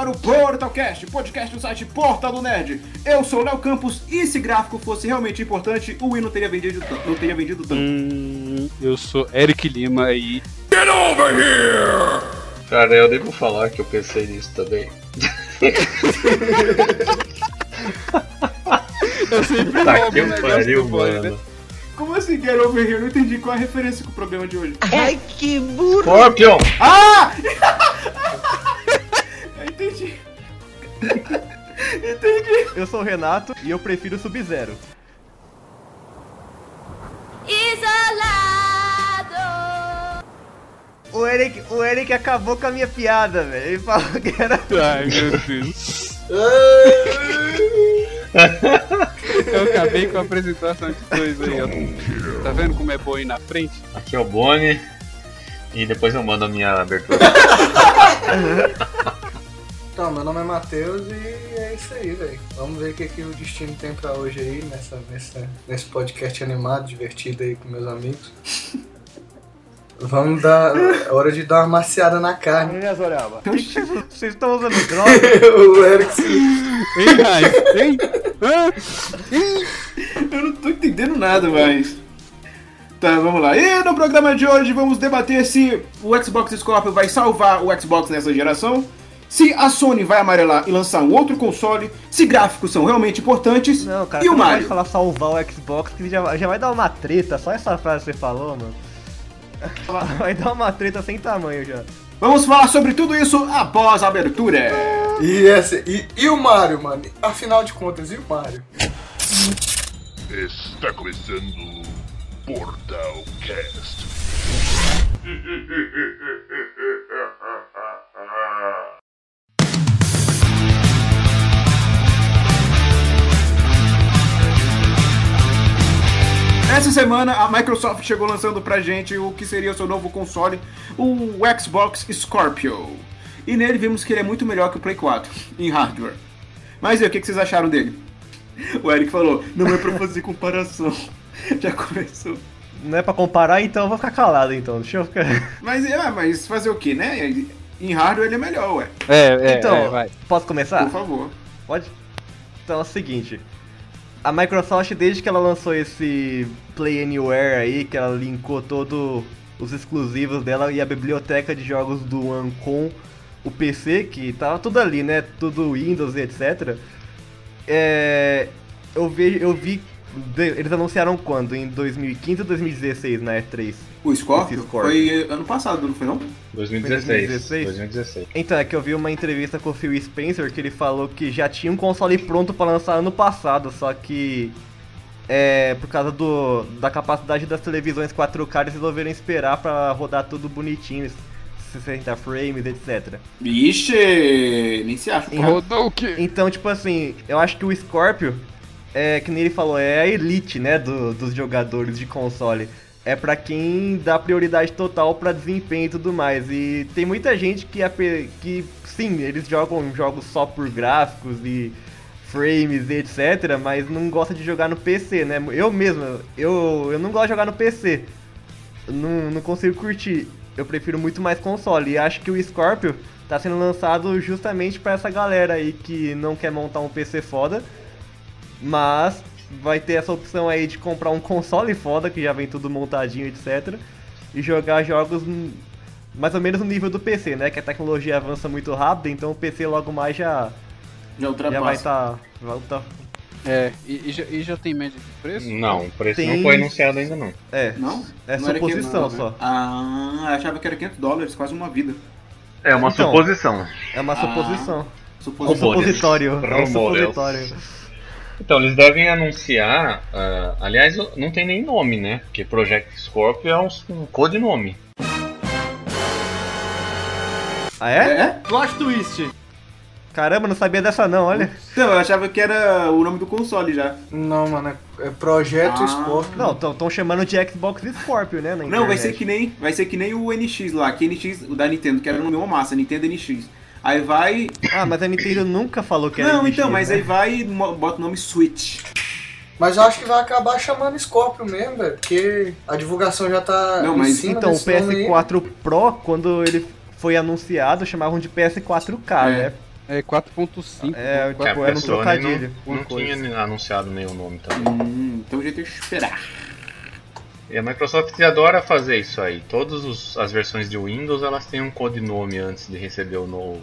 agora o Portalcast, podcast do site Portal do Nerd. Eu sou o Léo Campos e se gráfico fosse realmente importante, o Wii não teria vendido, não teria vendido tanto. Hum, eu sou Eric Lima e. Get over here! Cara, eu devo falar que eu pensei nisso também. eu sempre tá roubo que um negócio pariu, boy, mano. né? Como assim, Get Over Here? Eu não entendi qual é a referência com o programa de hoje. Ai, que burro! Scorpion! Ah! eu entendi. entendi. Eu sou o Renato e eu prefiro Sub-Zero. Isolado. O Eric, o Eric acabou com a minha piada, velho. Ele falou que era. Ai, meu Deus. Eu acabei com a apresentação de dois aí, ó. Tá vendo como é bom ir na frente? Aqui é o Boni. E depois eu mando a minha abertura. Então, meu nome é Matheus e é isso aí, velho. Vamos ver o que, que o destino tem pra hoje aí, nessa, nessa, nesse podcast animado, divertido aí com meus amigos. Vamos dar. É hora de dar uma maciada na carne. Minhas orelhas. Vocês estão usando droga? o Eric Raio? Hein? Hã? Eu não tô entendendo nada mais. Tá, vamos lá. E no programa de hoje vamos debater se o Xbox Scorpio vai salvar o Xbox nessa geração, se a Sony vai amarelar e lançar um outro console, se gráficos são realmente importantes Não, cara, e o não Mario. pode falar salvar o Xbox que já, já vai dar uma treta. Só essa frase que você falou, mano. Vai dar uma treta sem tamanho já. Vamos falar sobre tudo isso após a abertura. E, esse, e, e o Mario, mano? Afinal de contas, e o Mario? Está começando o Portal Cast. Essa semana a Microsoft chegou lançando pra gente o que seria o seu novo console, o Xbox Scorpio. E nele vimos que ele é muito melhor que o Play 4 em hardware. Mas e aí, o que que vocês acharam dele? O Eric falou, não é pra fazer comparação. Já começou. Não é pra comparar, então eu vou ficar calado então. Deixa eu ficar. Mas, é, mas fazer o que, né? Em hardware ele é melhor, ué. É, é, então, é, vai. posso começar? Por favor. Pode? Então é o seguinte. A Microsoft, desde que ela lançou esse Play Anywhere aí, que ela linkou todos os exclusivos dela e a biblioteca de jogos do One com o PC, que tava tudo ali, né? Tudo Windows e etc. É, eu, vi, eu vi. Eles anunciaram quando? Em 2015 ou 2016 na E3? O Scorpio, Scorpio. foi ano passado, não foi não? 2016. 2016? 2016. Então, é que eu vi uma entrevista com o Phil Spencer que ele falou que já tinha um console pronto pra lançar ano passado, só que é, por causa do, da capacidade das televisões 4K eles resolveram esperar pra rodar tudo bonitinho, 60 frames, etc. Vixe, nem se acha. Rodou o quê? Então, tipo assim, eu acho que o Scorpio, é que nem ele falou, é a elite, né, do- dos jogadores de console. É pra quem dá prioridade total pra desempenho e tudo mais. E tem muita gente que, ape- que sim, eles jogam jogos só por gráficos e frames e etc, mas não gosta de jogar no PC, né? Eu mesmo, eu, eu não gosto de jogar no PC. Não, não consigo curtir. Eu prefiro muito mais console. E acho que o Scorpio tá sendo lançado justamente pra essa galera aí que não quer montar um PC foda, mas vai ter essa opção aí de comprar um console foda, que já vem tudo montadinho, etc. E jogar jogos mais ou menos no nível do PC, né? Que a tecnologia avança muito rápido, então o PC logo mais já, Já ultrapassa. já vai estar. Tá, É, e, e já, e já tem média de preço? Não, o preço Tem- não foi anunciado ainda não. é, Não? É Não suposição que- só. Ah, eu achava que era 500 dólares, quase uma vida. É uma Então. suposição. é uma Ah. suposição. É um Suposição. Rumores. supositório. É um Rumores. supositório. Então, eles devem anunciar. ah, aliás, não tem nem nome, né? Porque Project Scorpio é um, um codinome. Ah, é? É? Plot twist. Caramba, não sabia dessa não, olha. Então, eu achava que era o nome do console já. Não, mano, é, Projeto Ah. Scorpio. Não, estão chamando de Xbox Scorpio, né? na Não, vai ser que nem, vai ser que nem o NX lá, que NX, o da Nintendo, que era no meu massa, Nintendo NX. Aí vai. Ah, mas a Nintendo nunca falou que era Não, então, mas né? aí vai e bota o nome Switch. Mas eu acho que vai acabar chamando Scorpio mesmo, velho. Porque a divulgação já tá Não, em mas cima Então, o desse nome aí. PS4 Pro, quando ele foi anunciado, chamavam de PS4K, É. né? É 4.5. É, quatro- tipo, É, era um Sony trocadilho. não, não tinha anunciado nenhum nome também. Hum, então a gente tem que esperar. E a Microsoft adora fazer isso aí. Todas os- as versões de Windows elas têm um codinome antes de receber o no,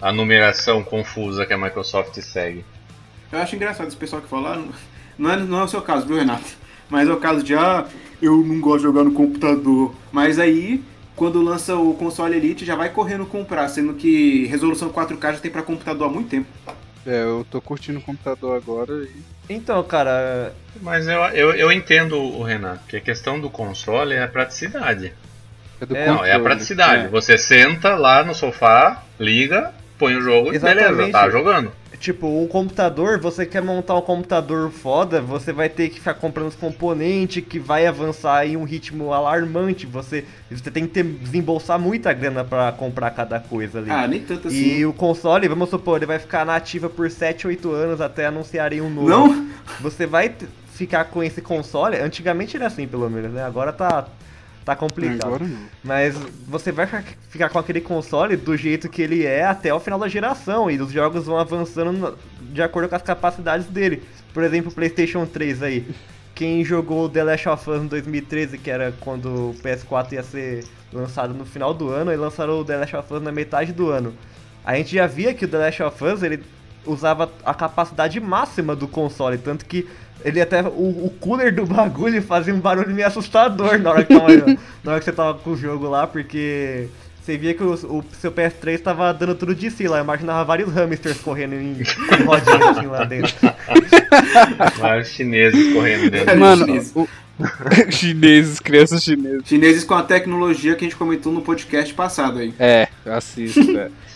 a numeração confusa que a Microsoft segue. Eu acho engraçado esse pessoal que fala, ah, não é, não é o seu caso, viu, Renato? Mas é o caso de, ah, eu não gosto de jogar no computador. Mas aí, quando lança o console Elite, já vai correndo comprar, sendo que resolução 4K já tem pra computador há muito tempo. É, eu tô curtindo o computador agora e. Então, cara, Mas eu, eu, eu entendo o Renato, que a questão do console é a praticidade. É do É, Não, é a controle. praticidade. É. Você senta lá no sofá, liga, põe o jogo e beleza, Exatamente. tá jogando. Tipo, um computador, você quer montar um computador foda, você vai ter que ficar comprando os componentes que vai avançar em um ritmo alarmante. Você, você tem que ter, desembolsar muita grana pra comprar cada coisa ali. Ah, nem tanto assim. E o console, vamos supor, ele vai ficar na ativa por 7, 8 anos até anunciarem um novo. Não? Você vai ficar com esse console, antigamente era assim pelo menos, né? Agora tá, tá complicado. Agora não. Mas você vai ficar- com aquele console do jeito que ele é até o final da geração. E os jogos vão avançando de acordo com as capacidades dele. Por exemplo, o PlayStation 3 aí. Quem jogou The Last of Us em 2013, que era quando o PS4 ia ser lançado no final do ano, e lançaram o The Last of Us na metade do ano. A gente já via que o The Last of Us ele usava a capacidade máxima do console, tanto que ele até. O, o cooler do bagulho fazia um barulho meio assustador na hora que, tava, na hora que você tava com o jogo lá, porque você via que o, o seu PS3 tava dando tudo de si lá. Eu imaginava vários hamsters correndo em, em rodinha assim lá dentro. Vários chineses correndo dentro. Mano, o... chineses, crianças chinesas. Chineses com a tecnologia que a gente comentou no podcast passado aí. É, assisto,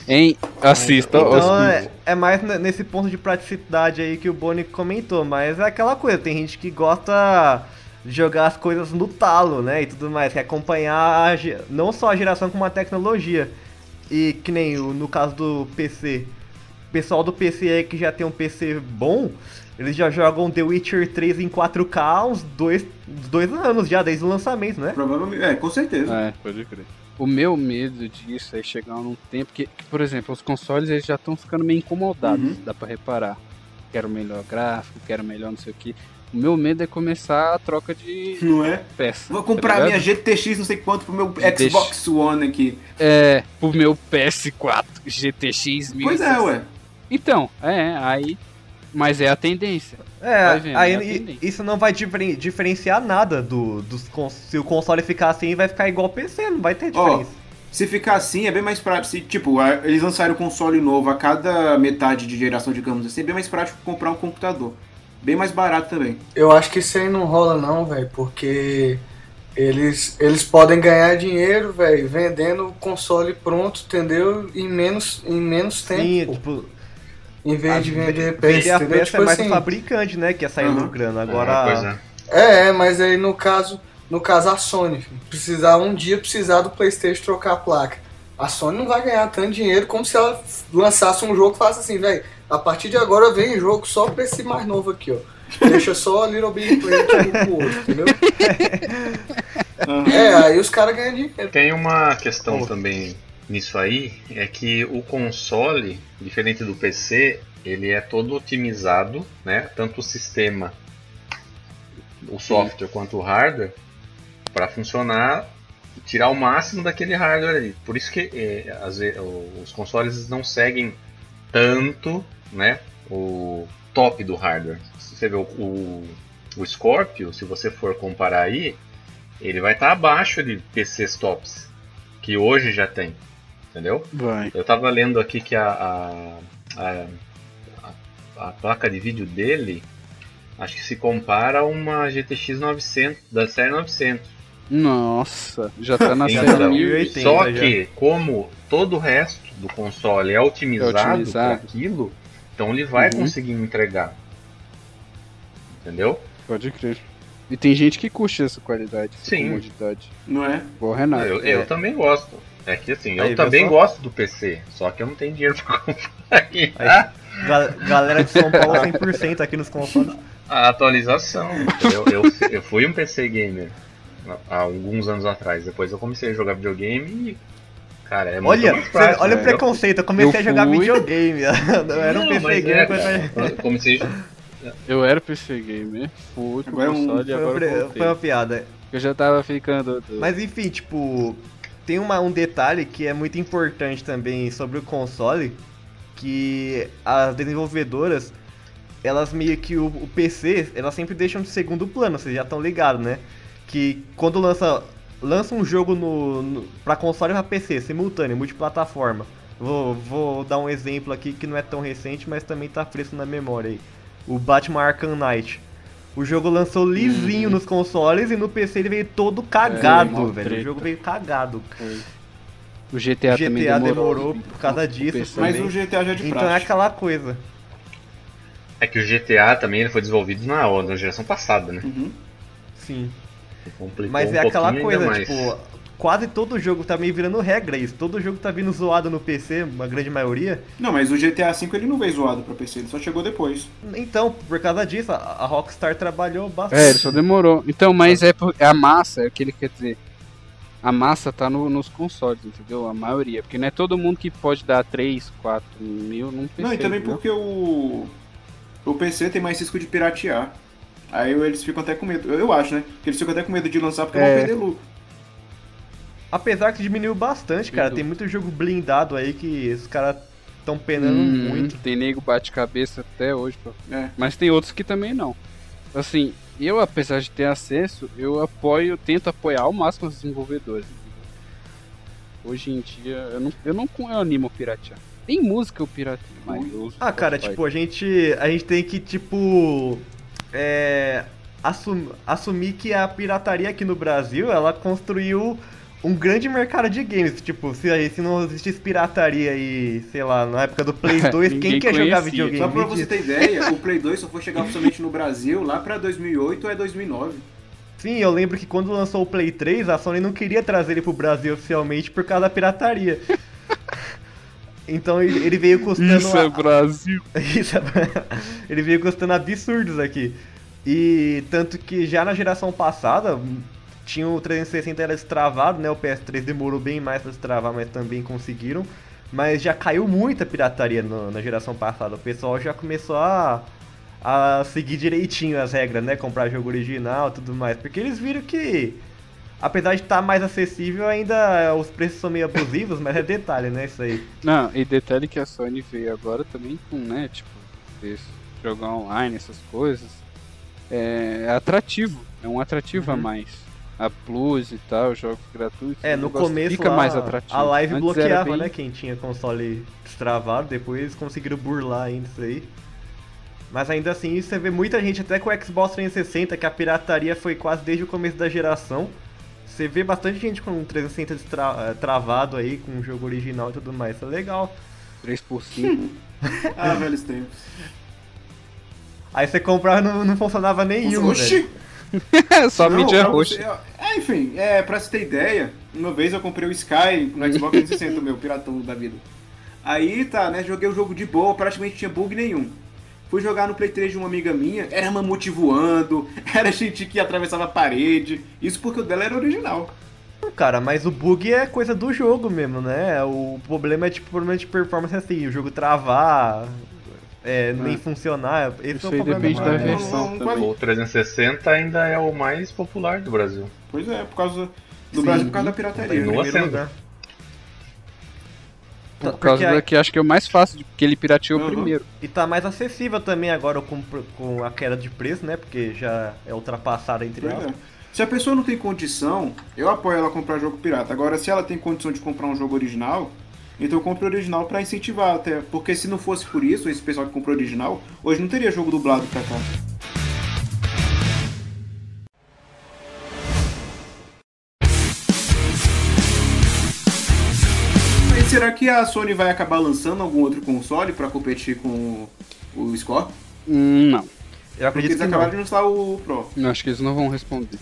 Hein? Assista. Então os- é, é mais ne- nesse ponto de praticidade aí que o Boni comentou, mas é aquela coisa, tem gente que gosta de jogar as coisas no talo, né, e tudo mais, quer acompanhar a não só a geração como a tecnologia. E que nem o- no caso do PC, o pessoal do PC aí que já tem um PC bom, eles já jogam The Witcher 3 em 4K há uns dois, uns dois anos já, desde o lançamento, né? Provavelmente, é, com certeza. É, pode crer. O meu medo disso é chegar num tempo que, que, por exemplo, os consoles eles já estão ficando meio incomodados, Uhum. dá pra reparar. Quero melhor gráfico, quero melhor não sei o que. O meu medo é começar a troca de Não é? peça. Vou tá comprar ligado? minha GTX não sei quanto pro meu Deixa- Xbox One aqui. É, pro meu PS4 GTX 1060. Pois é, ué. Então, é, aí. Mas é a tendência. Vai É, vendo, aí isso não vai diferen- diferenciar nada do, dos se o console ficar assim, vai ficar igual o PC, não vai ter diferença. Se ficar assim, é bem mais prático. Se, tipo, a- eles lançarem o console novo a cada metade de geração, digamos assim, é bem mais prático comprar um computador. Bem mais barato também. Eu acho que isso aí não rola não, velho, porque eles, eles podem ganhar dinheiro, velho, vendendo o console pronto, entendeu? Em menos, em menos tempo. Sim, tipo, em vez a- de vender peça, a peça Tipo é mais assim, o fabricante, né, que ia sair Uhum. lucrando. Pois Agora, é. É, é, mas aí no caso, no caso a Sony, precisar um dia precisar do PlayStation trocar a placa. A Sony não vai ganhar tanto dinheiro como se ela lançasse um jogo que faça assim, velho. A partir de agora vem jogo só pra esse mais novo aqui, ó. Deixa só a Little Big Planet um pro outro, entendeu? É, aí os caras ganham dinheiro. Tem uma questão também nisso aí, é que o console, diferente do PC, ele é todo otimizado, né? Tanto o sistema, o software quanto o hardware, para funcionar, tirar o máximo daquele hardware ali. Por isso que ve- o- os consoles não seguem tanto, né? O top do hardware. Você vê o, o, o Scorpio, se você for comparar aí, ele vai estar abaixo de PCs tops, que hoje já tem, entendeu? Vai. Eu tava lendo aqui que a, a, a, a- a placa de vídeo dele, acho que se compara a uma GTX 900, da série 900. Nossa, já tá na Já série tá na 1080. Só já. que, como todo o resto do console é otimizado, É para otimizado. aquilo, então ele vai Uhum. conseguir entregar. Entendeu? Pode crer. E tem gente que curte essa qualidade, essa Sim. comodidade. Não é? O Renato. eu, eu é. também gosto. É que assim, Aí, eu também gosto do PC, só que eu não tenho dinheiro pra comprar aqui. Aí, ga- galera de São Paulo 100% aqui nos consoles. a atualização. Eu, eu, eu fui um PC gamer há alguns anos atrás. Depois eu comecei a jogar videogame e Cara, é muito Olha, mais cê- prático, olha o né? preconceito, eu comecei Eu a jogar fui- videogame. Eu era um Não, PC gamer é, cara, eu- Como se Eu era PC gamer, fui pro é um- console e Foi, uma agora voltei. foi uma piada. Eu já tava ficando... Mas enfim, tipo, tem uma, um detalhe que é muito importante também sobre o console, que as desenvolvedoras, elas meio que o, o PC, elas sempre deixam de segundo plano, vocês já estão ligados, né? Que quando lança, lança um jogo no, no, pra console e pra PC, simultâneo, multiplataforma. Vou, vou dar um exemplo aqui que não é tão recente, mas também tá fresco na memória aí. O Batman Arkham Knight. O jogo lançou lisinho nos consoles e no PC ele veio todo cagado, mó velho. O treta. jogo veio cagado. O GTA, GTA também demorou. demorou por causa disso PC. Mas o GTA já é de Então é praxe. aquela coisa. É que o GTA também ele foi desenvolvido na, na geração passada, né? Uhum. Sim. Complicou Mas um é aquela pouquinho coisa, tipo, quase todo jogo tá meio virando regra isso. Todo jogo tá vindo zoado no PC, uma grande maioria. Não, mas o GTA V ele não veio zoado pra PC, ele só chegou depois. Então, por causa disso, a Rockstar trabalhou bastante. É, ele só demorou. Então, mas é, é a massa, é o que ele quer dizer. A massa tá no- nos consoles, entendeu? A maioria. Porque não é todo mundo que pode dar 3, 4 mil num PC. não, e também entendeu? porque o. O PC tem mais risco de piratear. Aí eles ficam até com medo. Eu, eu acho, né? Que eles ficam até com medo de lançar porque É. vão perder lucro. Apesar que diminuiu bastante, cara. Tem muito jogo blindado aí que os caras tão penando Hum, muito. Tem nego bate-cabeça até hoje. pô. É. Mas tem outros que também não. Assim, eu, apesar de ter acesso, eu apoio, tento apoiar ao máximo os desenvolvedores. Hoje em dia, eu não, eu não eu animo piratear. Tem música eu pirateio, mas eu uso Ah, cara, tipo, a gente, a gente tem que, tipo, é, assum- assumir que a pirataria aqui no Brasil, ela construiu um grande mercado de games. Tipo, se, se não existisse pirataria aí, sei lá, na época do Play 2, quem quer jogar videogame? Só pra você ter ideia, o Play 2 só foi chegar oficialmente no Brasil lá pra 2008 ou é 2009. Sim, eu lembro que quando lançou o Play 3, a Sony não queria trazer ele pro Brasil oficialmente por causa da pirataria. Então ele veio custando... Isso a- é Brasil. Isso, ele veio custando absurdos aqui. E tanto que já na geração passada tinha o 360 era destravado, né? O PS3 demorou bem mais pra destravar, mas também conseguiram. Mas já caiu muita pirataria no- na geração passada. O pessoal já começou a, a seguir direitinho as regras, né? Comprar jogo original e tudo mais. Porque eles viram que, apesar de estar mais acessível, ainda os preços são meio abusivos, mas é detalhe, né? Isso aí. Não, e detalhe que a Sony veio agora também com, né, tipo, jogar online, essas coisas. É, atrativo, é um atrativo a Uhum. mais. A Plus e tal, jogos gratuitos. É, no começo fica lá, mais atrativo. a live Antes bloqueava, bem- né? Quem tinha console destravado, depois eles conseguiram burlar ainda isso aí. Mas ainda assim, você vê muita gente, até com o Xbox 360, que a pirataria foi quase desde o começo da geração. Você vê bastante gente com o 360 destra- eh, travado aí, com o jogo original e tudo mais. Isso é legal. 3 por 5 Ah, velhos tempos. Aí você comprava e não, não funcionava nenhum, velho. Só Não, mídia roxa. você- é, enfim, é, pra você ter ideia, uma vez eu comprei o Sky no Xbox 360, o meu piratão da vida. Aí tá, né? Joguei o jogo de boa, praticamente tinha bug nenhum. Fui jogar no Play 3 de uma amiga minha, era mamute voando, era gente que atravessava a parede. Isso porque o dela era original. Cara, mas o bug é coisa do jogo mesmo, né? O problema é tipo problema de performance assim, o jogo travar, é, nem funcionar. Esse Isso é o aí depende da versão também. O 360 ainda é o mais popular do Brasil. Pois é, por causa do Sim. Brasil, por causa da Tá pirataria. Continua sendo. lugar. Por Tá- causa porque da que acho que é o mais fácil, porque ele pirateou Uhum. primeiro. E tá mais acessível também agora com, com a queda de preço, né? Porque já é ultrapassada entre Pois aspas. é. Se a pessoa não tem condição, eu apoio ela a comprar jogo pirata. Agora, se ela tem condição de comprar um jogo original, então eu compro o original pra incentivar até. Porque se não fosse por isso, esse pessoal que comprou original, hoje não teria jogo dublado pra cá. Mas será que a Sony vai acabar lançando algum outro console pra competir com o Scorpio? Hum, não. Eu Porque acredito eles que acabaram não. de lançar o Pro. Eu acho que eles não vão responder.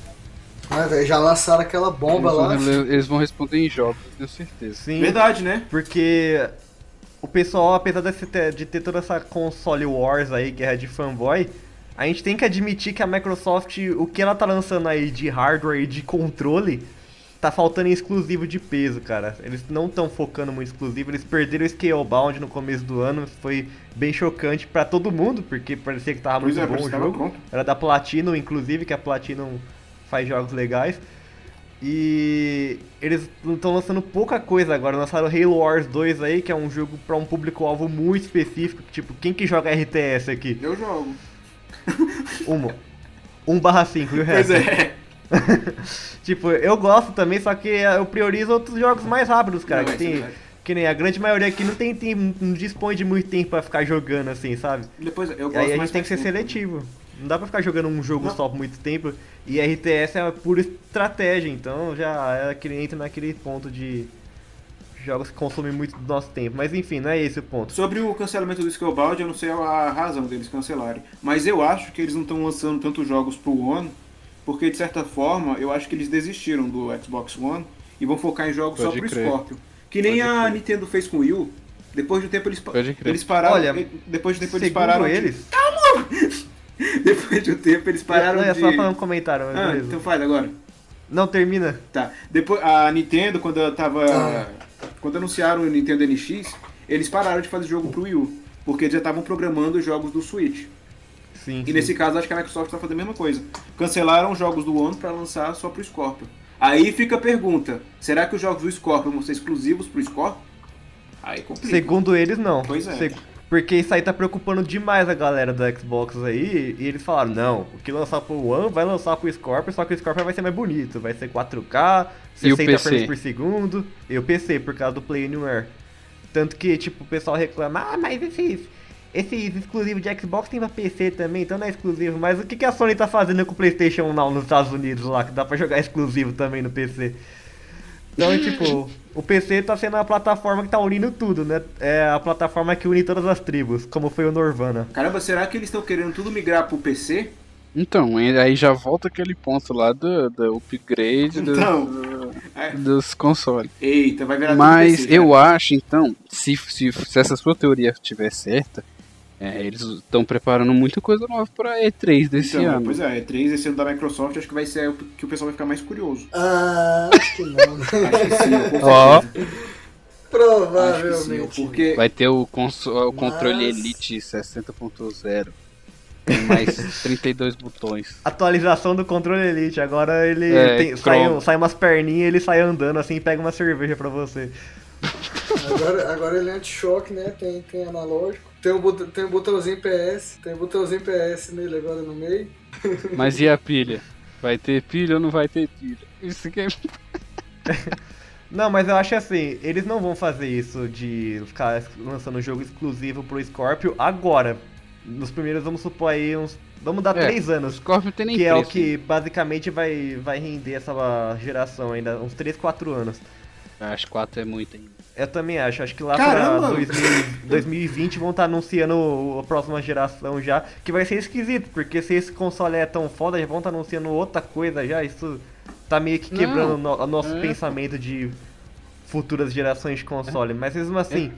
Ah, velho, já lançaram aquela bomba Eles lá. vão, eles vão responder em jogos, tenho certeza. Sim, Verdade, né? porque o pessoal, apesar de ter, de ter toda essa console wars aí, guerra de fanboy, a gente tem que admitir que a Microsoft, o que ela tá lançando aí de hardware e de controle, tá faltando em exclusivo de peso, cara. Eles não estão focando muito em exclusivo, eles perderam o Scalebound no começo do ano, foi bem chocante pra todo mundo, porque parecia que tava Pois muito é, bom o jogo. Era da Platinum, inclusive, que a Platinum faz jogos legais. E eles estão lançando pouca coisa agora. Lançaram Halo Wars 2 aí, que é um jogo pra um público-alvo muito específico. Tipo, quem que joga RTS aqui? Eu jogo. Uma. 1 barra 5 e o Pois é. Tipo, eu gosto também, só que eu priorizo outros jogos mais rápidos, cara. Não, que, é tem, que nem a grande maioria aqui não tem tempo, não dispõe de muito tempo pra ficar jogando assim, sabe? Depois, eu E gosto aí a gente tem que ser seletivo. Não dá pra ficar jogando um jogo Não. só por muito tempo. E RTS é pura estratégia, então já é aquele, entra naquele ponto de jogos que consomem muito do nosso tempo. Mas enfim, não é esse o ponto. Sobre o cancelamento do Scalebound, eu não sei a razão deles cancelarem. Mas eu acho que eles não estão lançando tantos jogos pro One, porque de certa forma eu acho que eles desistiram do Xbox One e vão focar em jogos só Pode pro crer. Scorpio. Que nem Pode a crer. Nintendo fez com o Wii U. Depois de um tempo eles, eles pararam. Olha, depois de um tempo eles pararam. de- eles, depois de um tempo eles pararam não, é de. só falar um comentário, Ah, beleza. então faz agora. Não, termina. Tá. Depois, a Nintendo, quando ela tava. Ah. Quando anunciaram o Nintendo NX, eles pararam de fazer jogo pro Wii U. Porque eles já estavam programando os jogos do Switch. Sim, E sim. nesse caso, acho que a Microsoft tá fazendo a mesma coisa. Cancelaram os jogos do One pra lançar só pro Scorpio. Aí fica a pergunta: será que os jogos do Scorpio vão ser exclusivos pro Scorpio? Aí complica. Segundo eles, não. Pois é. Porque isso aí tá preocupando demais a galera do Xbox aí. E eles falaram, não, o que lançar pro One vai lançar pro Scorpio, só que o Scorpio vai ser mais bonito. Vai ser 4K, E o 60 PC? frames por segundo. E o PC, por causa do Play Anywhere. Tanto que, tipo, o pessoal reclama, ah, mas esses, esses exclusivos de Xbox tem pra PC também, então não é exclusivo. Mas o que, que a Sony tá fazendo com o PlayStation Now nos Estados Unidos lá, que dá pra jogar exclusivo também no PC? Então, tipo, o PC tá sendo a plataforma que tá unindo tudo, né? É a plataforma que une todas as tribos, como foi o Norvana. Caramba, será que eles estão querendo tudo migrar pro PC? Então, aí já volta aquele ponto lá do, do upgrade do- Então. do- É. dos consoles. Eita, vai virar Mas PC, eu cara. acho, então, se, se, se essa sua teoria estiver certa, é, eles estão preparando muita coisa nova pra E3 desse Então, ano. Pois é, E3 esse ano da Microsoft, acho que vai ser o que o pessoal vai ficar mais curioso. Ah, acho que não. Acho que sim, Ó. que sim, Provavelmente. porque Vai ter o, conso- o controle Mas- Elite 60.0. Com mais 32 botões. Atualização do controle Elite, agora ele É, tem- sai, sai umas perninhas e ele sai andando assim e pega uma cerveja pra você. Agora, agora ele é anti-choque, né? Tem, tem analógico. Tem um, bot- tem um botãozinho PS. Tem um botãozinho PS nele agora no meio. Mas e a pilha? Vai ter pilha ou não vai ter pilha? Isso que é... Não, mas eu acho assim, eles não vão fazer isso de ficar lançando um jogo exclusivo pro Scorpio agora. Nos primeiros, vamos supor aí, uns. Vamos dar É, três anos. Scorpio tem nem Que é o preço. que basicamente vai, vai render essa geração ainda, uns 3, 4 anos. Acho que 4 é muito ainda. Eu também acho, acho que lá Caramba! pra 2000 2020 vão estar anunciando o- a próxima geração já, que vai ser esquisito, porque se esse console é tão foda, já vão estar anunciando outra coisa já, isso tá meio que Não, quebrando o no- o nosso é. pensamento de futuras gerações de console, mas mesmo assim,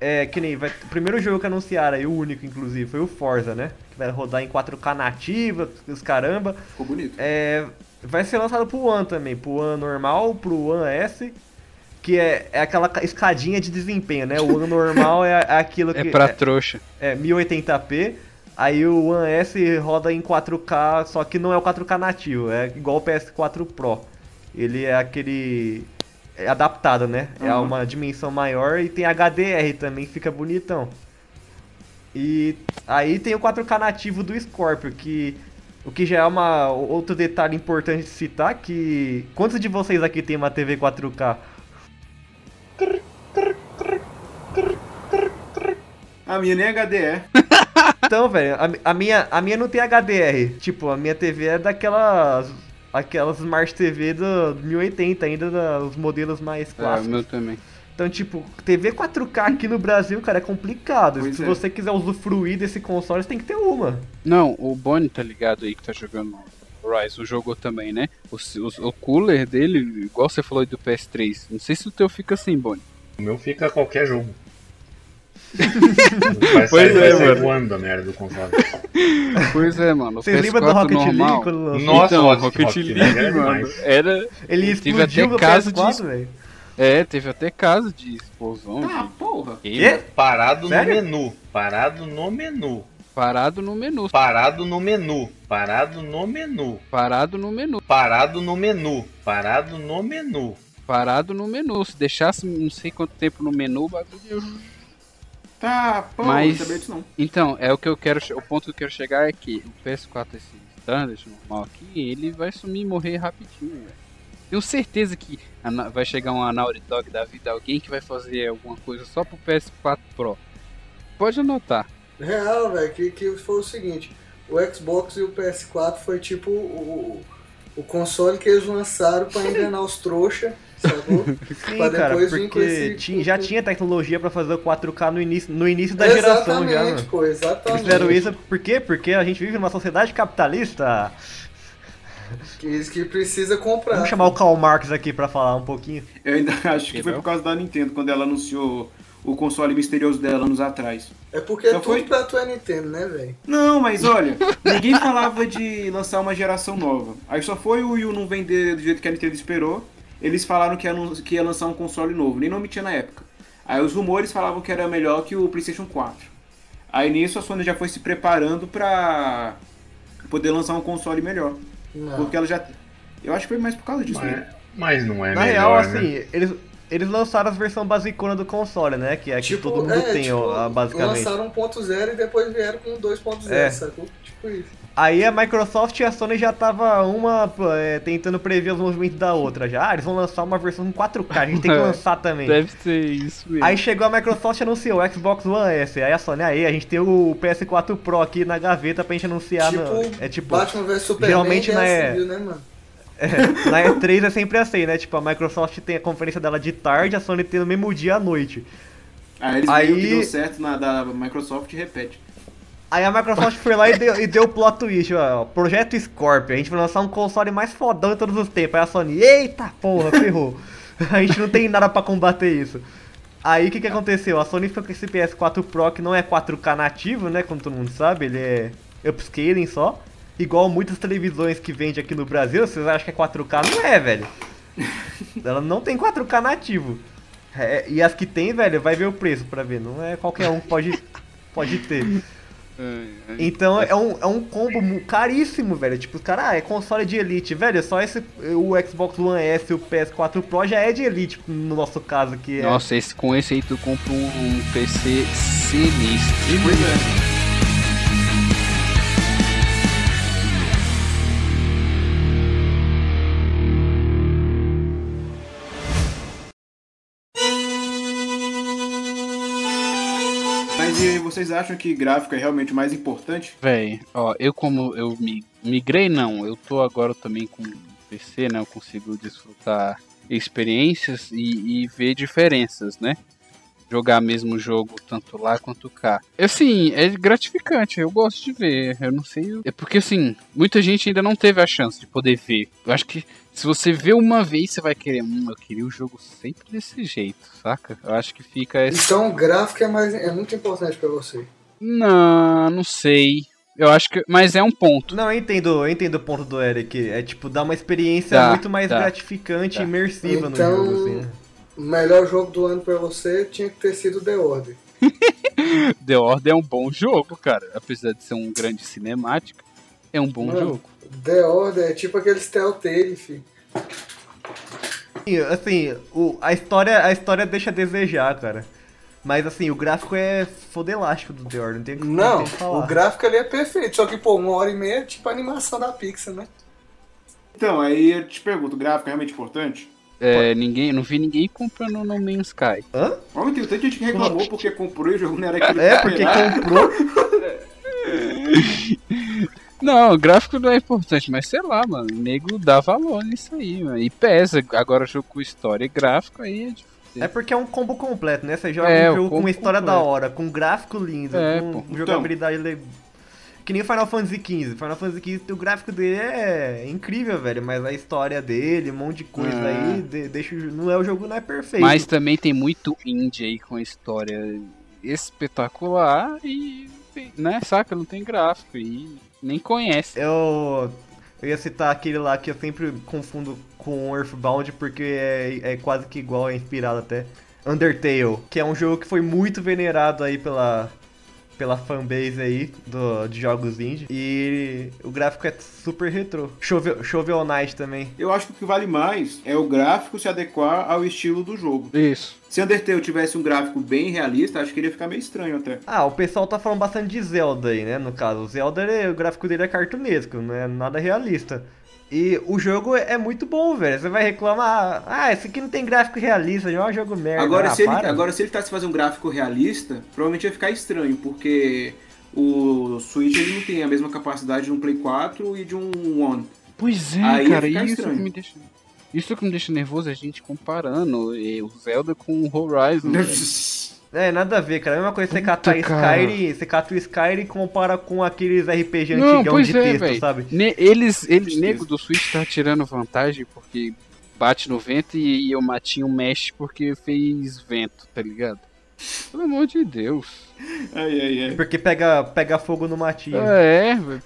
é que nem, vai, o primeiro jogo que anunciaram, e o único inclusive, foi o Forza, né, que vai rodar em 4K nativa, os caramba, ficou bonito. é, vai ser lançado pro One também, pro One normal, pro One S, que é, é aquela ca- escadinha de desempenho, né? O One normal é, é aquilo que É pra trouxa. é, é 1080p, aí o One S roda em 4K, só que não é o 4K nativo, é igual o PS4 Pro. Ele é aquele é adaptado, né? É Uhum. uma dimensão maior e tem HDR também, fica bonitão. E aí tem o 4K nativo do Scorpio, que o que já é uma outro detalhe importante de citar que quantos de vocês aqui tem uma TV 4K? A minha nem HD é. Então, velho, a, a minha, a minha não tem HDR. Tipo, a minha TV é daquelas. Aquelas Smart TV do 1080, ainda da- os modelos mais É, o clássicos. meu também. Então, tipo, TV 4K aqui no Brasil, cara, é complicado. Pois Se é. você quiser usufruir desse console, você tem que ter uma. Não, o Bonnie tá ligado aí que tá jogando Rise, o jogou também, né? O, o, o cooler dele, igual você falou aí do PS3. Não sei se o teu fica assim, Bonnie. O meu fica qualquer jogo. Vai Pois sair, é, vai sair mano. voando a merda do console. Pois é, mano. o Vocês lembram do PS4 Rocket normal... League quando? Nossa, então, Rocket Rocket League League, era mano, era... Ele Teve explodiu até caso PS4, disso. velho. É, teve até caso de explosão. Ah, de porra. Quê? Parado Sério? no menu. Parado no menu. Parado no menu. Parado no menu. Parado no menu. Parado no menu. Parado no menu. Parado no menu. Parado no menu. Se deixasse não sei quanto tempo no menu, bagulho. Tá, pô, Mas- não sabia disso não. Então, é o que eu quero. O ponto que eu quero chegar é que o PS4, esse standard normal aqui, ele vai sumir e morrer rapidinho, velho. Tenho certeza que vai chegar uma Naughty Dog da vida, alguém que vai fazer alguma coisa só pro PS4 Pro. Pode anotar. Real, velho, que, que foi o seguinte: o Xbox e o PS4 foi tipo o, o console que eles lançaram pra enganar os trouxa, sacou? Sim, Pra cara, porque esse- tinha- já tinha tecnologia pra fazer o 4K no início, no início da geração já, exatamente, pô, exatamente. Fizeram isso por quê? Porque a gente vive numa sociedade capitalista. Que eles que precisa comprar. Vamos chamar o Karl Marx aqui pra falar um pouquinho. Eu ainda acho que foi por causa da Nintendo, quando ela anunciou o console misterioso dela anos atrás. É porque Só tudo foi- pra tu é Nintendo, né, velho? Não, mas olha, ninguém falava de lançar uma geração nova. Aí só foi o Wii U não vender do jeito que a Nintendo esperou. Eles falaram que ia, que ia lançar um console novo, nem nome tinha na época. Aí os rumores falavam que era melhor que o PlayStation 4. Aí nisso a Sony já foi se preparando pra poder lançar um console melhor. Não. Porque ela já. Eu acho que foi mais por causa disso, Mas, né? mas não é Na melhor, real, né? assim, eles, eles lançaram as versões basicona do console, né? Que é que Tipo, todo mundo é, tem, tipo, ó, basicamente. lançaram 1.0 e depois vieram com 2.0, É. sacou? Tipo isso. Aí a Microsoft e a Sony já tava uma é, tentando prever os movimentos da outra já. Ah, eles vão lançar uma versão com 4K, a gente tem que É. lançar também. Deve ser isso mesmo. Aí chegou a Microsoft e anunciou o Xbox One S. Aí a Sony, aí a gente tem o PS4 Pro aqui na gaveta pra gente anunciar. tipo, no... É tipo, Batman vs Superman geralmente Guerra na é- Civil, né, mano? É, na E3 é sempre assim, né? Tipo, a Microsoft tem a conferência dela de tarde, a Sony tem no mesmo dia à noite. Aí eles Aí- viram que deu certo na da Microsoft e repete. Aí a Microsoft foi lá e deu, e deu o plot twist, ó, Projeto Scorpio, a gente vai lançar um console mais fodão de todos os tempos. Aí a Sony, eita porra, ferrou. a gente não tem nada pra combater isso. Aí o que que aconteceu? A Sony ficou com esse PS4 Pro que não é 4K nativo, né, como todo mundo sabe, ele é upscaling só. Igual muitas televisões que vende aqui no Brasil, vocês acham que é 4K? Não é, velho. Ela não tem 4K nativo. É, e as que tem, velho, vai ver o preço pra ver. Não é qualquer um que pode, pode ter. Ai, ai. Então é um, é um combo caríssimo, velho. Tipo, os caras, ah, é console de elite. Velho, só esse, o Xbox One S e o PS4 Pro já é de elite, no nosso caso, que é... Nossa, esse, com esse aí tu compra um, um PC sinistro. Pois vocês acham que gráfico é realmente mais importante? Véi, ó, eu como eu mi- migrei não, eu tô agora também com PC, né? Eu consigo desfrutar experiências e, e ver diferenças, né? Jogar mesmo o jogo tanto lá quanto cá. Assim, é gratificante, eu gosto de ver. Eu não sei. É porque assim, muita gente ainda não teve a chance de poder ver. Eu acho que se você vê uma vez, você vai querer. Hum, eu queria o jogo sempre desse jeito, saca? Eu acho que fica esse. Então o gráfico é, mais, é muito importante pra você. Não, não sei. Eu acho que. Mas é um ponto. Não, eu entendo, eu entendo o ponto do Eric. É tipo, dá uma experiência Dá, muito mais dá, gratificante dá. e imersiva no Então- jogo, assim. Melhor jogo do ano pra você tinha que ter sido The Order. The Order é um bom jogo, cara. Apesar de ser um grande cinemática, é um bom Mano. jogo. The Order é tipo aqueles Telltale, fi. Sim, Assim, o, a, história, a história deixa a desejar, cara. Mas assim, o gráfico é fodelástico do The Order, não tem, não Não, tem o que falar. o gráfico ali é perfeito. Só que, pô, uma hora e meia é tipo a animação da Pixar, né? Então, aí eu te pergunto, o gráfico é realmente importante? É, ninguém, não vi ninguém comprando No Man's Sky. Hã? Olha, tem tanta gente que reclamou porque comprou e o jogo não era aquilo É, que porque esperava. comprou. Não, o gráfico não é importante, mas sei lá, mano. O nego dá valor nisso aí, mano. E pesa. Agora jogo com história e gráfico aí é difícil. É porque é um combo completo, né? Você joga É, um jogo com uma história completo. da hora, com gráfico lindo, É, com pô. jogabilidade le... Que nem o Final Fantasy XV. Final Fantasy XV, o gráfico dele é incrível, velho. Mas a história dele, um monte de coisa É. aí, de- deixa o... não é o jogo não é perfeito. Mas também tem muito indie aí com história espetacular e, né, saca, não tem gráfico e nem conhece. Eu, eu ia citar aquele lá que eu sempre confundo com Earthbound porque é, é quase que igual, é inspirado até. Undertale, que é um jogo que foi muito venerado aí pela, pela fanbase aí do, de jogos indie. E o gráfico é super retrô. Shovel, Shovel Knight também. Eu acho que o que vale mais é o gráfico se adequar ao estilo do jogo. Isso. Se Undertale tivesse um gráfico bem realista, acho que ele ia ficar meio estranho até. Ah, o pessoal tá falando bastante de Zelda aí, né? No caso, o Zelda, o gráfico dele é cartunesco, não é nada realista. E o jogo é muito bom, velho. Você vai reclamar, ah, esse aqui não tem gráfico realista, não é um jogo merda. Agora, ah, se ele, para. agora, se ele tentasse fazer um gráfico realista, provavelmente ia ficar estranho, porque o Switch ele não tem a mesma capacidade de um Play 4 e de um One. Pois é, Aí cara, isso estranho. que me deixa. Isso que me deixa nervoso é a gente comparando eh, o Zelda com o Horizon. É, nada a ver, cara. É a mesma coisa que você catar. Skyrim, você cata o Skyrim e compara com aqueles RPG Não, antigão de é, texto, velho. sabe? Ne- Eles, eles, nego do Switch tá tirando vantagem porque bate no vento e, e o matinho mexe porque fez vento, tá ligado? Pelo amor de Deus. ai, ai, ai. Porque pega, pega fogo no matinho. É, velho.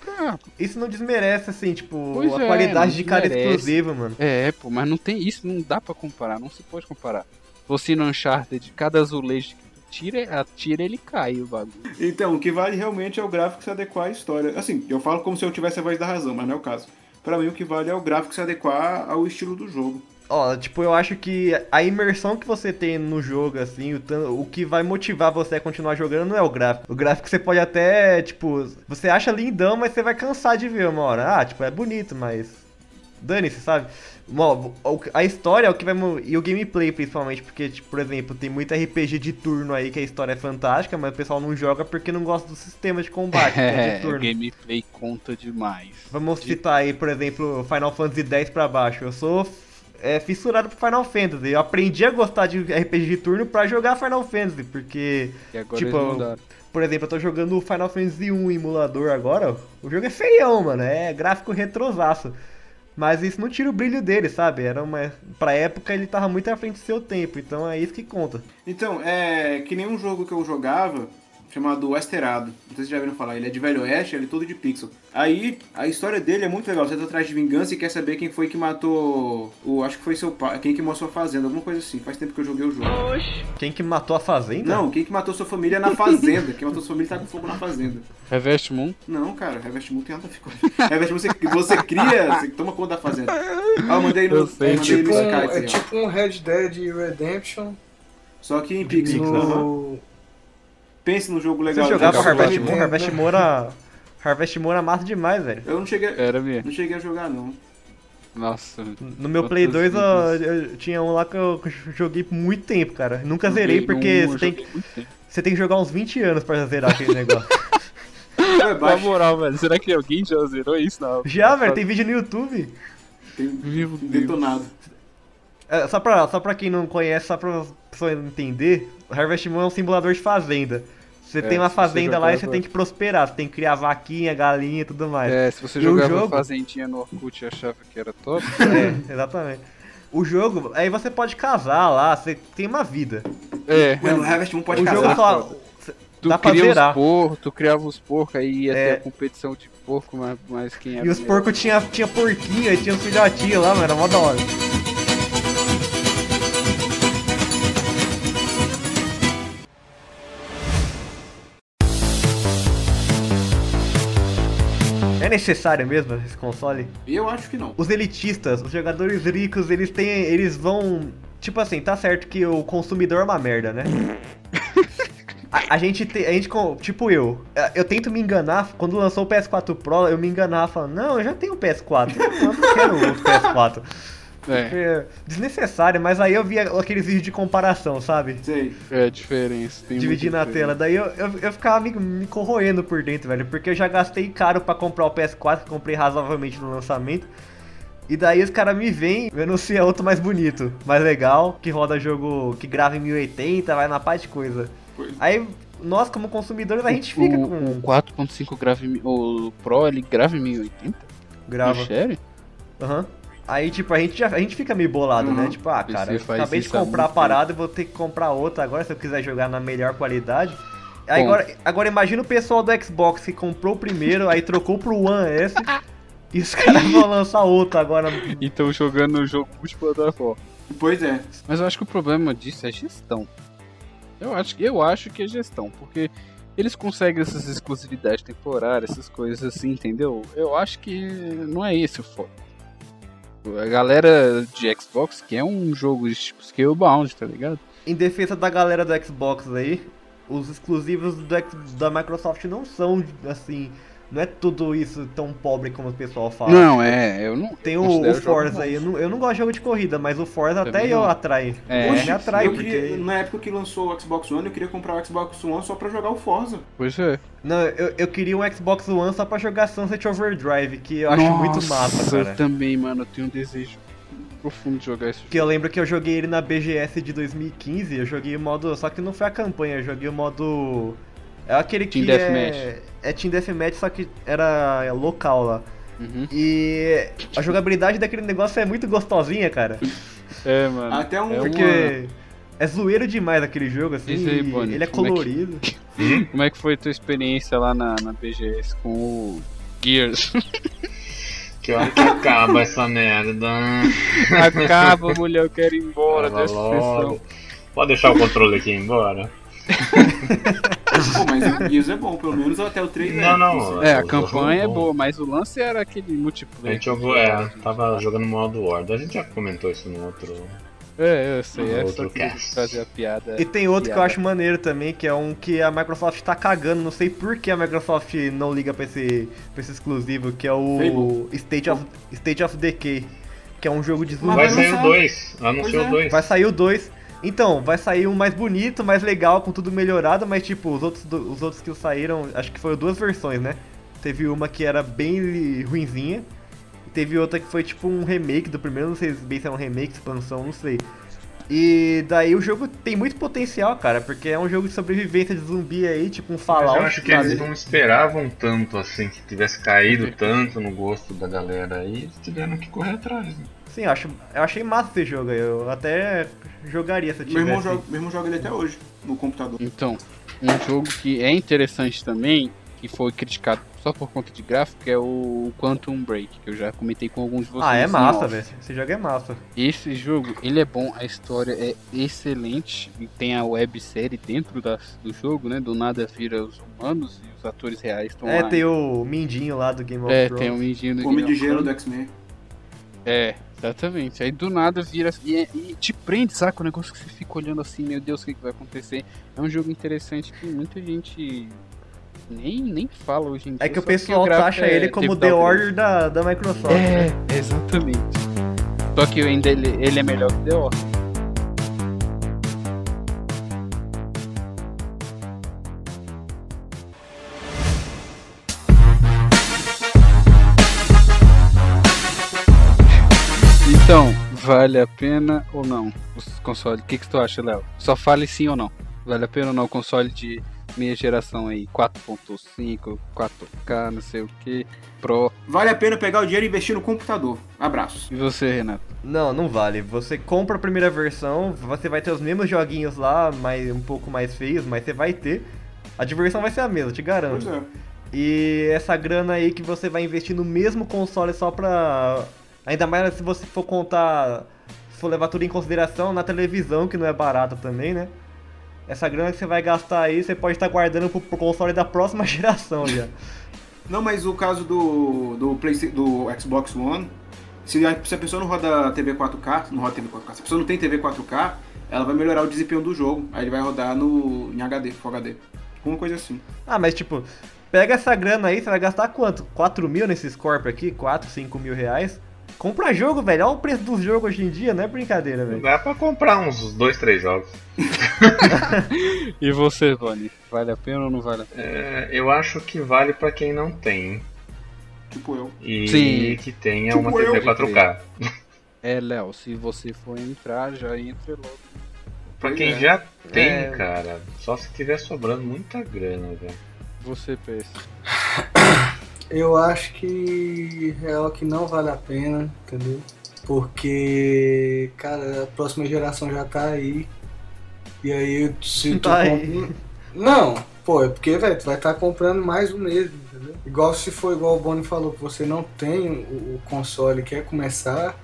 Isso não desmerece, assim, tipo, Pois a é, qualidade de cara exclusiva, mano. É, pô, mas não tem isso, não dá pra comparar, não se pode comparar. Você no Uncharted, cada azulejo que tu tira, atira, ele cai o bagulho. Então, o que vale realmente é o gráfico se adequar à história. Assim, eu falo como se eu tivesse a voz da razão, mas não é o caso. Pra mim, o que vale é o gráfico se adequar ao estilo do jogo. Ó, tipo, eu acho que a imersão que você tem no jogo, assim, o, o que vai motivar você a continuar jogando não é o gráfico. O gráfico você pode até, tipo, você acha lindão, mas você vai cansar de ver uma hora. Ah, tipo, é bonito, mas. Dane-se, sabe? A história é o que vai. E o gameplay, principalmente, porque, tipo, por exemplo, tem muito RPG de turno aí que a história é fantástica, mas o pessoal não joga porque não gosta do sistema de combate, que é de o gameplay conta demais. Vamos citar aí, por exemplo, Final Fantasy X pra baixo. Eu sou é, fissurado por Final Fantasy. Eu aprendi a gostar de RPG de turno pra jogar Final Fantasy, porque, E agora Tipo, por exemplo, eu tô jogando o Final Fantasy 1 emulador agora. O jogo é feião, mano. É gráfico retrosaço. Mas isso não tira o brilho dele, sabe? Era uma. Pra época ele tava muito à frente do seu tempo, então é isso que conta. Então, é que nem um jogo que eu jogava chamado Esterado. Não sei se vocês já viram falar. Ele é de Velho Oeste, ele é todo de pixel. Aí, a história dele é muito legal. Você tá atrás de vingança e quer saber quem foi que matou o... Acho que foi seu pai. Quem que mostrou a fazenda, alguma coisa assim. Faz tempo que eu joguei o jogo. Quem que matou a fazenda? Não, quem que matou sua família na fazenda. Quem matou sua família tá com fogo na fazenda. Reveste Moon? Não, cara, Revest Moon tem nada a ver com Revest Moon você, você cria, você toma conta da fazenda. Ah, eu mandei no, Eu sei, eu É mandei tipo, no um, Skype. é tipo um Red Dead Redemption Só que em pixel. no... Pense num jogo Você legal. jogava legal. Harvest. Moon? Harvest Moon era. Harvest Moon era massa demais, velho. Eu não cheguei, Era mesmo. não cheguei a jogar, não. Nossa. No meu Play Quantas 2 eu, eu tinha um lá que eu joguei por muito tempo, cara. Nunca zerei Joguei porque um, você tem, você tem que jogar uns 20 anos pra zerar aquele negócio. Ué, Na moral, velho, será que alguém já zerou isso? Não. Já, velho, tem vídeo no YouTube. Tem Deus. detonado. É, só, pra, só pra quem não conhece, só pra pessoa entender, Harvest Moon é um simulador de fazenda. Você tem uma fazenda lá e você tem que prosperar, você tem que criar vaquinha, galinha e tudo mais. É, se você E o jogava jogo? Fazendinha no Orkut e achava que era top, É, exatamente. O jogo, aí você pode casar lá, você tem uma vida. é. Ué, no Harvest Moon pode o casar. jogo só. Tu dá pra zerar. os porcos, tu criava os porcos, aí ia É. ter a competição de porco, mas, mas quem era E os porcos tinha, tinha porquinho, aí tinha os filhotinhos lá, mano, era mó da hora. É necessário mesmo esse console? Eu acho que não. Os elitistas, os jogadores ricos, eles têm. Eles vão. Tipo assim, tá certo que o consumidor é uma merda, né? A, a gente tem. A gente, tipo eu, eu tento me enganar. Quando lançou o PS4 Pro, eu me enganava falando, não, eu já tenho o PS4. Eu não quero o PS4. É, É desnecessário, mas aí eu via aqueles vídeos de comparação, sabe? Sei. é a diferença. Tem Dividir na tela. diferença. Daí eu, eu, eu ficava me, me corroendo por dentro, velho. Porque eu já gastei caro pra comprar o PS4, que eu comprei razoavelmente no lançamento. E daí os caras me vêm e anuncia outro mais bonito, mais legal, que roda jogo que grava em 1080, vai na parte de coisa. Pois. Aí, nós como consumidores, a gente fica o, com. o 4.5 grava em, mi- o Pro ele grava em 1080? Grava. Sherry? Aham. Aí, tipo, a gente, já, a gente fica meio bolado, Uhum. né? Tipo, ah, cara, eu acabei de comprar a parada e vou ter que comprar outra agora se eu quiser jogar na melhor qualidade. Aí agora, agora imagina o pessoal do Xbox que comprou o primeiro, aí trocou pro One S e os caras vão lançar outro agora. E estão jogando o jogo multiplataforma. Pois é. Mas eu acho que o problema disso é gestão. Eu acho, eu acho que é gestão, porque eles conseguem essas exclusividades temporárias, essas coisas assim, entendeu? Eu acho que não é esse o foco. A galera de Xbox quer um jogo tipo Scalebound, tá ligado? Em defesa da galera do Xbox aí, os exclusivos do da Microsoft não são assim. Não é tudo isso tão pobre como o pessoal fala. Não, é, eu não. Tem eu o, o Forza aí, eu não, eu não gosto de jogo de corrida, mas o Forza Também até eu não. atrai. É. me atrai, eu porque. queria, na época que lançou o Xbox One, eu queria comprar o Xbox One só pra jogar o Forza. Pois é. Não, eu, eu queria um Xbox One só pra jogar Sunset Overdrive, que eu acho muito massa, Eu cara. também, mano, eu tenho um desejo profundo de jogar esse jogo. Que eu lembro que eu joguei ele na BGS de 2015, eu joguei o modo. Só que não foi a campanha, eu joguei o modo. É aquele que Team é. Deathmatch. É Team Deathmatch, só que era local lá. Uhum. E a jogabilidade daquele negócio é muito gostosinha, cara. É, mano. Até um- é Porque uma- é zoeiro demais aquele jogo, assim. Diz aí, e Bonnie, ele é como é que- colorido. Como é que foi tua experiência lá na, na BGS com o Gears? Que hora que acaba essa merda? Acaba, mulher, eu quero ir embora sessão. Pode deixar o controle aqui embora? Pô, mas o Gears é bom, pelo menos até o 3 Não, não. É, a campanha é boa, mas o lance era aquele A multiplayer. gente jogou, é, tava jogando modo War. A gente já comentou isso no outro. É, eu sei, é Outro só fazer a piada. E tem outro que eu piada. acho maneiro também, que é um que a Microsoft tá cagando, não sei por que a Microsoft não liga pra esse, pra esse exclusivo, que é o Fable. State of, State of Decay, que é um jogo de zumbi. Mas Vai sair o lançar. 2. Anunciou é. o 2. Vai sair o 2. Então, vai sair um mais bonito, mais legal, com tudo melhorado, mas tipo, os outros, os outros que saíram, acho que foram duas versões, né? Teve uma que era bem ruinzinha, e teve outra que foi tipo um remake do primeiro, não sei bem se é um remake, expansão, não sei. E daí o jogo tem muito potencial, cara, porque é um jogo de sobrevivência de zumbi aí, tipo um Mas Fallout, eu acho que sabe? eles não esperavam tanto assim, que tivesse caído tanto no gosto da galera aí, eles tiveram que correr atrás. né? Sim, eu, acho, eu achei massa esse jogo aí, eu até jogaria se eu Meu irmão, tivesse. joga, meu irmão joga ele até hoje, no computador. Então, um jogo que é interessante também, que foi criticado só por conta de gráfico, é o Quantum Break, que eu já comentei com alguns de vocês. Ah, é massa, velho. Esse jogo é massa. Esse jogo, ele é bom, a história é excelente, e tem a websérie dentro da, do jogo, né? Do nada vira os humanos e os atores reais estão É, lá. tem o Mindinho lá do Game of É, Thrones. tem um mindinho do O Homem Game de Gelo do. X-Men. É, exatamente. Aí do nada vira e, é- e te prende, saca? O negócio que você fica olhando assim, meu Deus, o que, que vai acontecer? É um jogo interessante que muita gente nem, nem fala hoje em dia. É que o pessoal gráfico taxa é- ele como The. Order da, da Microsoft. né? É, exatamente. Só que ainda ele, ele é melhor que The Order. Vale a pena ou não os consoles? O que, que tu acha, Léo? Só fale sim ou não. Vale a pena ou não o console de meia geração aí? 4.5, 4K, não sei o que, Pro. Vale a pena pegar o dinheiro e investir no computador. Abraço. E você, Renato? Não, não vale. Você compra a primeira versão, você vai ter os mesmos joguinhos lá, mas um pouco mais feios, mas você vai ter. A diversão vai ser a mesma, te Pois garanto. é. E essa grana aí que você vai investir no mesmo console só pra. Ainda mais se você for contar. Se for levar tudo em consideração na televisão, que não é barata também, né? Essa grana que você vai gastar aí, você pode estar guardando pro, pro console da próxima geração já. Não, mas o caso do, do, Playsta- do Xbox One, se a, se a pessoa não roda TV 4K, não roda TV 4K, se a pessoa não tem TV 4K, ela vai melhorar o desempenho do jogo. Aí ele vai rodar no, em HD, Full HD. Uma coisa assim. Ah, mas tipo, pega essa grana aí, você vai gastar quanto? 4 mil nesse Scorpio aqui? 4, 5 mil reais? Compra jogo, velho. Olha o preço dos jogos hoje em dia, não é brincadeira, velho. Dá pra comprar uns dois, três jogos. E você, Vani? Vale a pena ou não vale a pena? É, eu acho que vale pra quem não tem Tipo eu. e Sim. que tenha Tipo uma TV eu. 4K. É, Léo, se você for entrar, já entre logo. Pra Pois quem é. já tem, É. cara, só se tiver sobrando muita grana, velho. Você, PS. Eu acho que real que não vale a pena, entendeu? Porque, cara, a próxima geração já tá aí. E aí, se tu Tá compra- aí. Não, pô, é porque, velho, tu vai estar comprando mais o mesmo, entendeu? Igual se for igual o Boni falou, que você não tem o, o console e quer começar.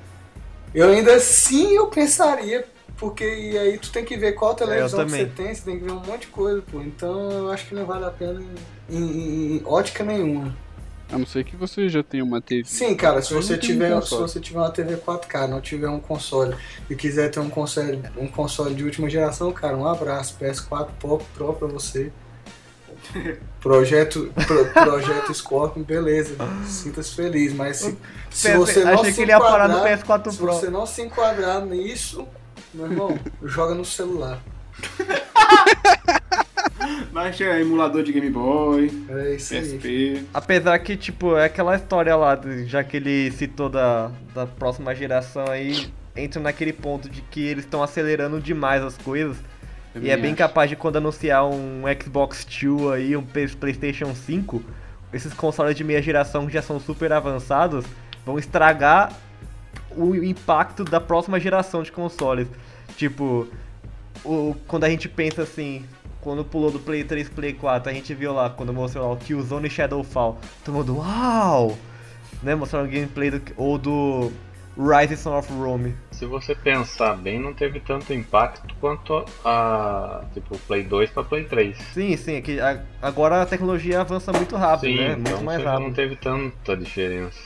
Eu ainda assim eu pensaria, porque e aí tu tem que ver qual televisão que você tem, você tem que ver um monte de coisa, pô. Então eu acho que não vale a pena em, em- em ótica nenhuma. A não ser que você já tenha uma TV. Sim, cara, se você tenho um tiver, se você tiver uma TV 4K, não tiver um console e quiser ter um console, um console de última geração, cara, um abraço, PS4 Pro, Pro pra você. Projeto, pro- projeto Scorpion, beleza, sinta-se feliz, mas se, se você não achei se que ele ia parar no enquadrar- PS4 se Pro. você não se enquadrar nisso, meu irmão, joga no celular. Baixa emulador de Game Boy, É isso aí. PSP. Apesar que, tipo, é aquela história lá, de- já que ele citou da, da próxima geração aí, entra naquele ponto de que eles estão acelerando demais as coisas. Eu e é bem acho. capaz de quando anunciar um Xbox 2 aí, um PlayStation 5, esses consoles de meia geração que já são super avançados, vão estragar o impacto da próxima geração de consoles. Tipo, o, quando a gente pensa assim, quando pulou do Play 3 pro Play 4, a gente viu lá, quando mostrou lá o Killzone e Shadowfall, todo mundo, uau! Né, mostraram o gameplay do, ou do Rise Son of Rome. Se você pensar bem, não teve tanto impacto quanto a tipo Play 2 para Play 3. Sim, sim, é que a- agora a tecnologia avança muito rápido, Sim, né? então Muito mais você já não rápido. teve tanta diferença.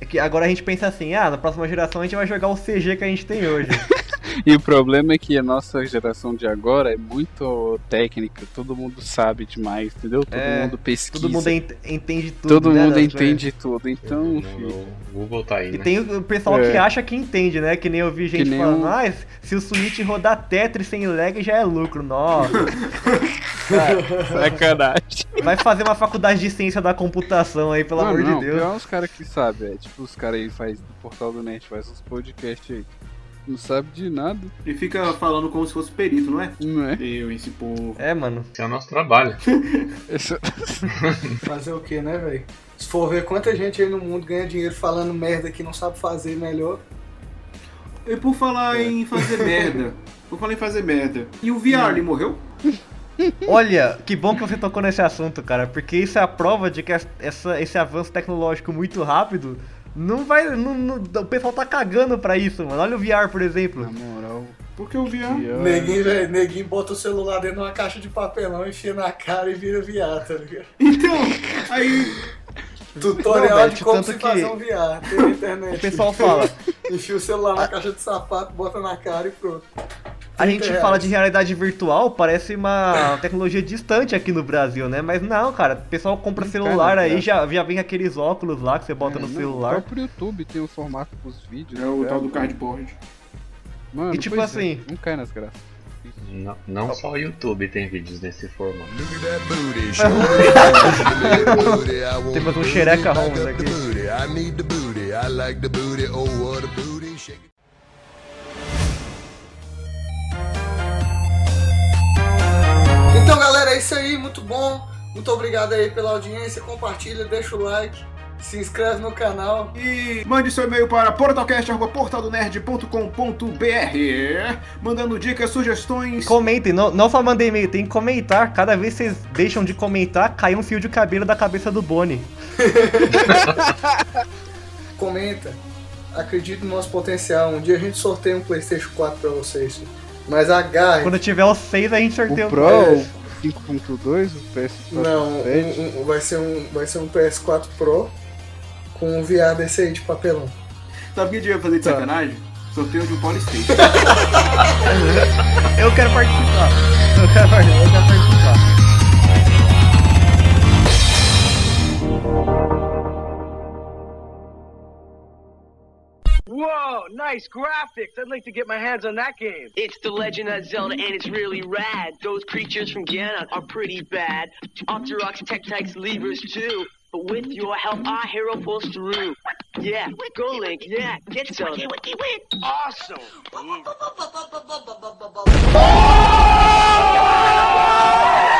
É que agora a gente pensa assim, ah, na próxima geração a gente vai jogar o CG que a gente tem hoje. E o problema é que a nossa geração de agora é muito técnica, todo mundo sabe demais, entendeu? Todo É, mundo pesquisa. Todo mundo ent- entende tudo. todo né, mundo entende tudo. Então, No- filho, Google tá aí, E né? tem o pessoal É. que acha que entende, né? Que nem eu vi gente falando, um- ah, se o Switch rodar Tetris sem lag já é lucro. Nossa, sacanagem. vai fazer uma faculdade de ciência da computação aí, pelo Não, amor não, de Deus. pior os caras que sabem, é tipo os caras aí faz do Portal do Net, faz uns podcasts aí. Não sabe de nada, E fica falando como se fosse perito, não é? não é? Eu, esse povo. É, mano. Esse é o nosso trabalho. Fazer o que, né, velho? Se for ver quanta gente aí no mundo ganha dinheiro falando merda que não sabe fazer melhor. E por falar em fazer merda. Por falar em fazer merda. E o VR, ele morreu? Olha, que bom que você tocou nesse assunto, cara, porque isso é a prova de que essa, esse avanço tecnológico muito rápido não vai. não- não- o pessoal tá cagando pra isso, mano. Olha o VR, por exemplo. Na moral, Porque o VR. pior- Neguinho, velho, neguinho bota o celular dentro de uma caixa de papelão, enfia na cara e vira VR, tá ligado? Então, aí. Tutorial Não, de como se que- fazer um VR, tem na internet. O pessoal fala. Enfia o celular na caixa de sapato, bota na cara e pronto. A gente 30 fala reais. de realidade virtual, parece uma tecnologia distante aqui no Brasil, né? Mas não, cara, o pessoal compra celular aí, cara. já, já vem aqueles óculos lá que você bota É, no não, O celular. próprio YouTube tem um formato pros vídeos. É o né, tal do cardboard. Mano, E tipo pois é, assim- não cai nas graças. Não, não só o YouTube tem vídeos nesse formato. Look at that booty, shorty. Look at that booty. I want Temos um booty, xereca Holmes aqui. Galera, é isso aí, muito bom. Muito obrigado aí pela audiência. Compartilha, deixa o like, se inscreve no canal. E mande seu e-mail para portalcast.portaldonerd.com.br mandando dicas, sugestões. Comentem, não, não só mandem e-mail, tem que comentar. Cada vez que vocês deixam de comentar, cai um fio de cabelo da cabeça do Boni. Comenta. Acredite no nosso potencial. Um dia a gente sorteia um PlayStation 4 pra vocês. Mas agarre. Quando tiver os seis, a gente sorteia O o Pro, é. o 5.2, o PS4 Não, um- 7. um- vai, ser um, vai ser um PS4 Pro com um VR desse aí de papelão. Sabe o que a gente ia fazer de Tá. sacanagem? Sorteio de um Polystation. Eu quero participar. Eu quero, par- eu quero participar. nice graphics. I'd like to get my hands on that game. It's The Legend of Zelda, and it's really rad. Those creatures from Ganon are pretty bad. Octoroks, Tektites, Levers, too. But with your help, our hero pulls through. Yeah, go Link, yeah, get Zelda. Awesome!